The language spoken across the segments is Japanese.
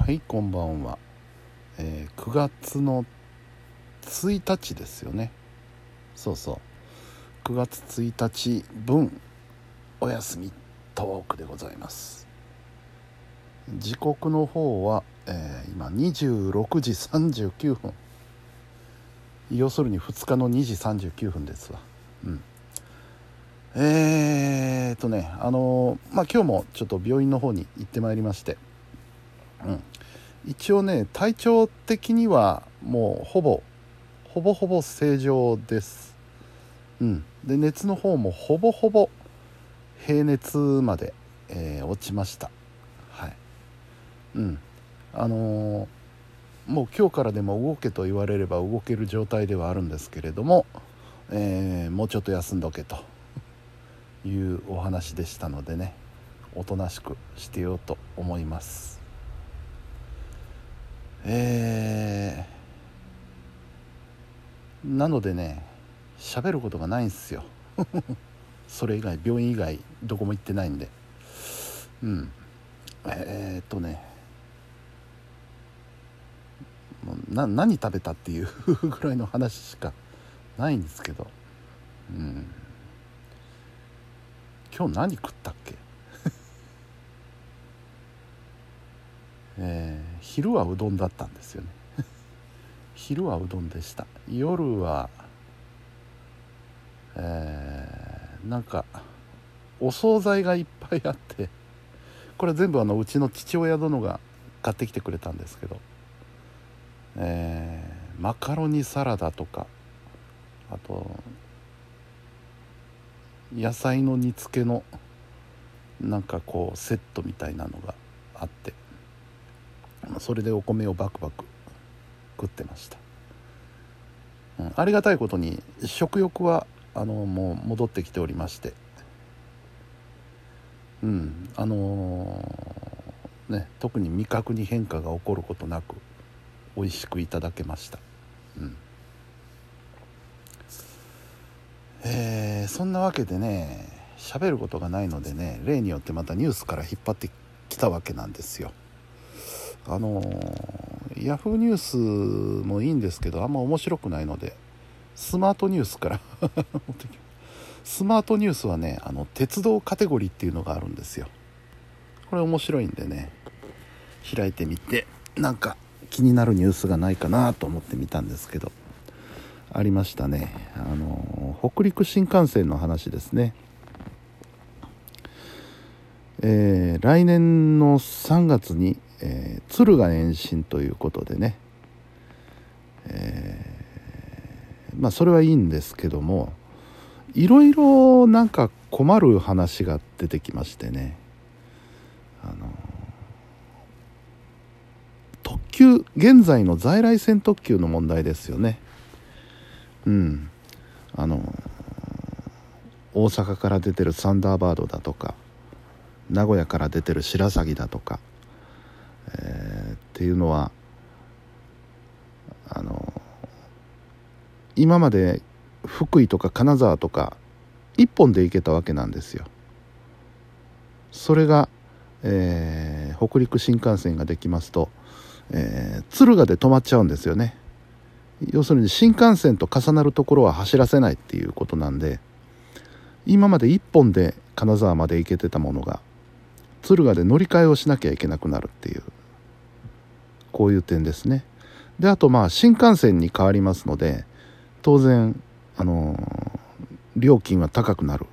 はいこんばんは、えー9月の1日ですよね。そうそう。9月1日分お休みトークでございます。時刻の方は、えー今26時39分。要するに2日の2時39分ですわ。うん。えーっとねあのーまあ今日もちょっと病院の方に行ってまいりまして。うん、一応ね体調的にはもうほぼほぼほぼ正常です、うん、で熱の方もほぼほぼ平熱まで、えー落ちました。はい。うん。あのーもう今日からでも動けと言われれば動ける状態ではあるんですけれども、えーもうちょっと休んどけと。いうお話でしたのでねおとなしくしてようと思います。えー。なのでね喋ることがないんですよ。それ以外病院以外どこも行ってないんで。うん。えー、っとね。な何食べたっていう ぐらいの話しかないんですけど。うん。今日何食ったっけ？えー昼はうどんだったんですよね。昼はうどんでした。夜はえーなんかお惣菜がいっぱいあってこれ全部あのうちの父親殿が買ってきてくれたんですけど、えーマカロニサラダとかあと野菜の煮付けのなんかこうセットみたいなのがあって。それでお米をバクバク食ってました、うん、ありがたいことに食欲はあのもう戻ってきておりまして。うんあのーね特に味覚に変化が起こることなく美味しくいただけました。うん。えーそんなわけでね喋ることがないのでね例によってまたニュースから引っ張ってきたわけなんですよ。あのーヤフーニュースもいいんですけどあんま面白くないのでスマートニュースから スマートニュースはねあの鉄道カテゴリーっていうのがあるんですよ。これ面白いんでね開いてみてなんか気になるニュースがないかなと思ってみたんですけどありましたね。あの北陸新幹線の話ですね。えー来年の3月に、えー敦賀延伸ということでね、えーまあそれはいいんですけどもいろいろなんか困る話が出てきましてねあの特急現在の在来線特急の問題ですよね。うん。あの大阪から出てるサンダーバードだとか名古屋から出てる白鷺だとか、えーっていうのはあの今まで福井とか金沢とか一本で行けたわけなんですよ。それが、えー北陸新幹線ができますと、えー敦賀で止まっちゃうんですよね。要するに新幹線と重なるところは走らせないっていうことなんで今まで1本で金沢まで行けてたものが敦賀で乗り換えをしなきゃいけなくなるっていう。こういう点ですね。であとまあ新幹線に変わりますので当然あのー料金は高くなる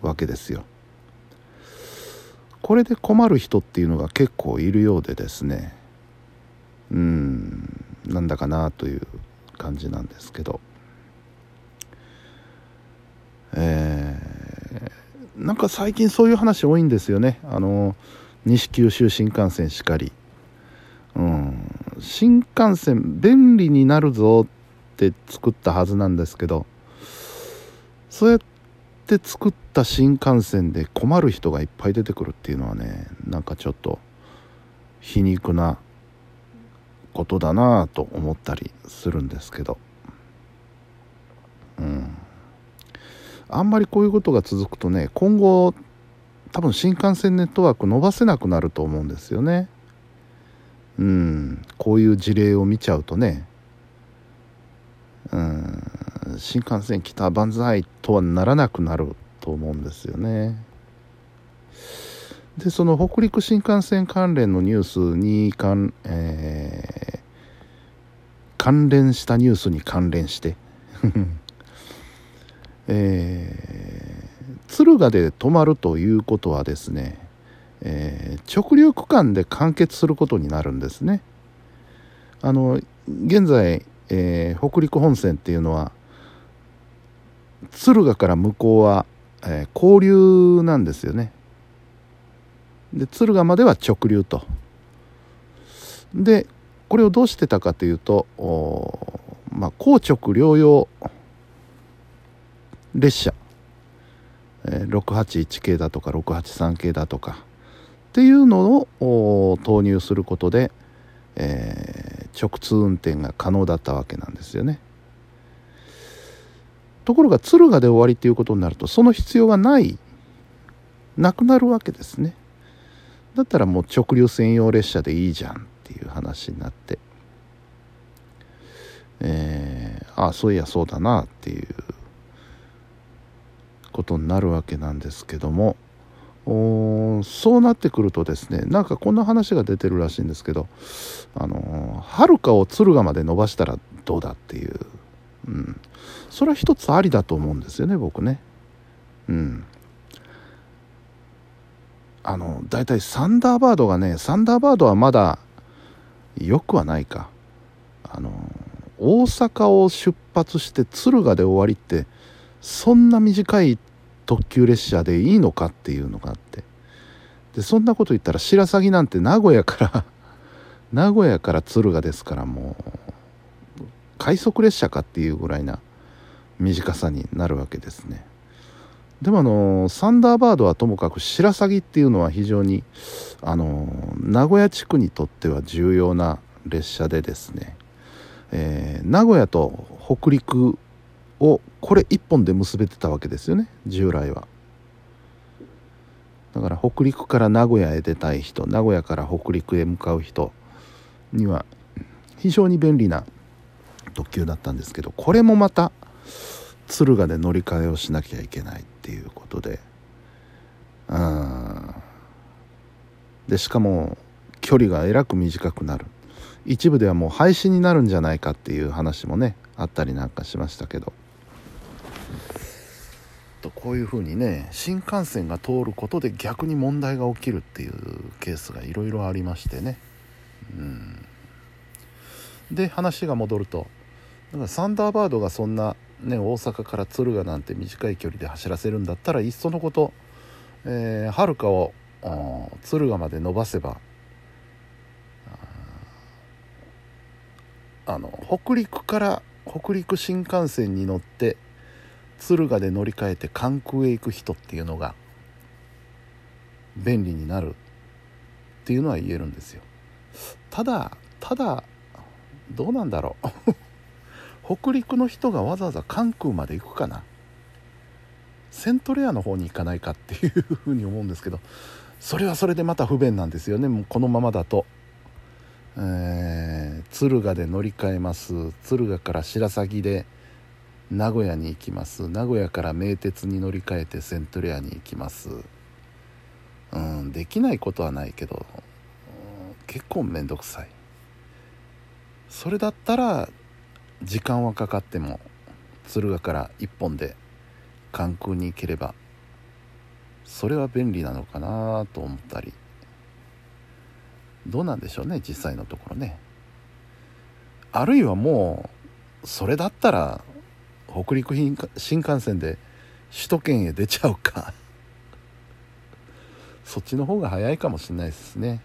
わけですよ。これで困る人っていうのが結構いるようでですね。うんなんだかなという感じなんですけど。えーなんか最近そういう話多いんですよね。あの西九州新幹線しかり。うん。新幹線便利になるぞって作ったはずなんですけどそうやって作った新幹線で困る人がいっぱい出てくるっていうのはねなんかちょっと皮肉なことだなぁと思ったりするんですけど。うん。あんまりこういうことが続くとね今後多分新幹線ネットワーク伸ばせなくなると思うんですよね。うん。こういう事例を見ちゃうとね。うん。新幹線来た万歳とはならなくなると思うんですよね。でその北陸新幹線関連のニュースに関,、えー、関連したニュースに関連して。えー、敦賀で止まるということはですね、えー、直流区間で完結することになるんですね。あの現在、えー、北陸本線っていうのは敦賀から向こうは、え、交流なんですよね。で敦賀までは直流と。でこれをどうしてたかというとまあ硬直両用列車、えー、681系だとか683系だとかっていうのを投入することで、えー、直通運転が可能だったわけなんですよね。ところが敦賀で終わりっていうことになるとその必要がないなくなるわけですね。だったらもう直流専用列車でいいじゃんっていう話になって、えー、ああそういやそうだなっていうことになるわけなんですけどもそうなってくるとですねなんかこんな話が出てるらしいんですけどあのはるかを敦賀まで伸ばしたらどうだっていう、うん、それは一つありだと思うんですよね僕ね。うん。あの大体サンダーバードがねサンダーバードはまだよくはないか。あの大阪を出発して敦賀で終わりってそんな短い特急列車でいいのかっていうのがあって。でそんなこと言ったら白鷺なんて名古屋から 名古屋から敦賀ですからもう快速列車かっていうぐらいな短さになるわけですね。でもあのサンダーバードはともかく白鷺っていうのは非常にあの名古屋地区にとっては重要な列車でですね、えー、名古屋と北陸をこれ1本で結べてたわけですよね。従来は。だから北陸から名古屋へ出たい人名古屋から北陸へ向かう人には非常に便利な特急だったんですけどこれもまた敦賀で乗り換えをしなきゃいけないっていうことで。うんでしかも距離がえらく短くなる。一部ではもう廃止になるんじゃないかっていう話もねあったりなんかしましたけど。こういうふうにね新幹線が通ることで逆に問題が起きるっていうケースがいろいろありましてね。うん。で話が戻るとだからサンダーバードがそんな、ね、大阪から敦賀なんて短い距離で走らせるんだったらいっそのことはる、えー、かを敦賀まで伸ばせばあの北陸から北陸新幹線に乗って敦賀で乗り換えて関空へ行く人っていうのが便利になるっていうのは言えるんですよ。ただただどうなんだろう。北陸の人がわざわざ関空まで行くかな。セントレアの方に行かないかっていうふうに思うんですけどそれはそれでまた不便なんですよね。もうこのままだと、えー、敦賀で乗り換えます。敦賀から白鷺で名古屋に行きます。名古屋から名鉄に乗り換えてセントレアに行きます。うんできないことはないけど結構面倒くさい。それだったら時間はかかっても敦賀から1本で関空に行ければそれは便利なのかなと思ったり。どうなんでしょうね実際のところね。あるいはもうそれだったら北陸新幹線で首都圏へ出ちゃうか。そっちの方が早いかもしれないですね。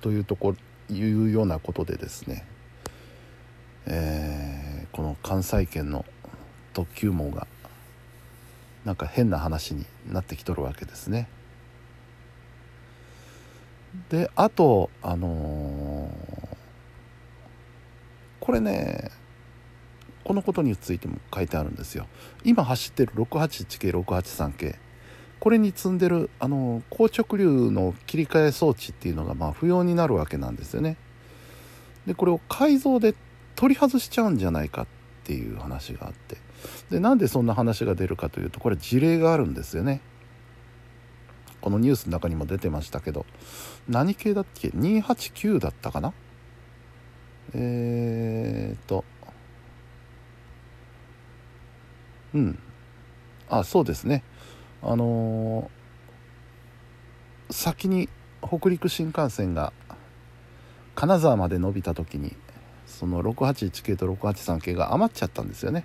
というとこいうようなことでですね、えー、この関西圏の特急網がなんか変な話になってきとるわけですね。であとあのー、これねこのことについても書いてあるんですよ。今走ってる681系683系。これに積んでるあの硬直流の切り替え装置っていうのがまあ不要になるわけなんですよね。でこれを改造で取り外しちゃうんじゃないかっていう話があって。でなんでそんな話が出るかというとこれ事例があるんですよね。このニュースの中にも出てましたけど。何系だっけ？289だったかな？えー、っとうん。あそうですね。あのー、先に北陸新幹線が金沢まで伸びた時にその681系と683系が余っちゃったんですよね。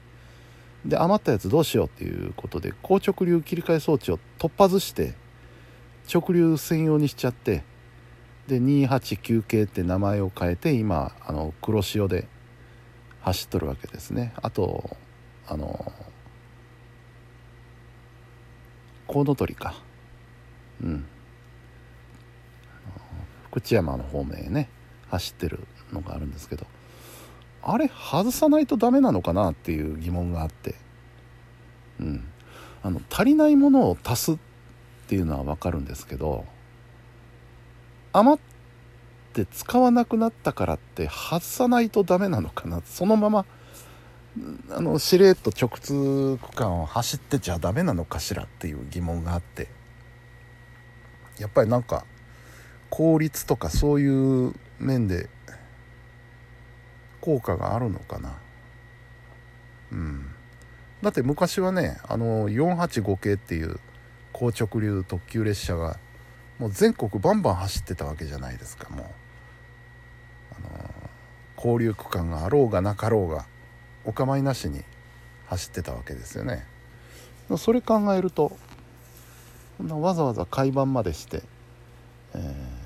で余ったやつどうしようっていうことで高直流切り替え装置を突破ずして直流専用にしちゃってで289系って名前を変えて今あの黒潮で走っとるわけですね。あとあのコウノトリか。うん。福知山の方面へね走ってるのがあるんですけどあれ外さないとダメなのかなっていう疑問があって。うん。あの足りないものを足すっていうのは分かるんですけど余って使わなくなったからって外さないとダメなのかなそのままあのしれっと直通区間を走ってちゃダメなのかしらっていう疑問があって。やっぱりなんか効率とかそういう面で効果があるのかな。うん。だって昔はねあの485系っていう高直流特急列車がもう全国バンバン走ってたわけじゃないですかもう。あの交流区間があろうがなかろうが。お構いなしに走ってたわけですよね。それ考えるとわざわざ海板までして、えー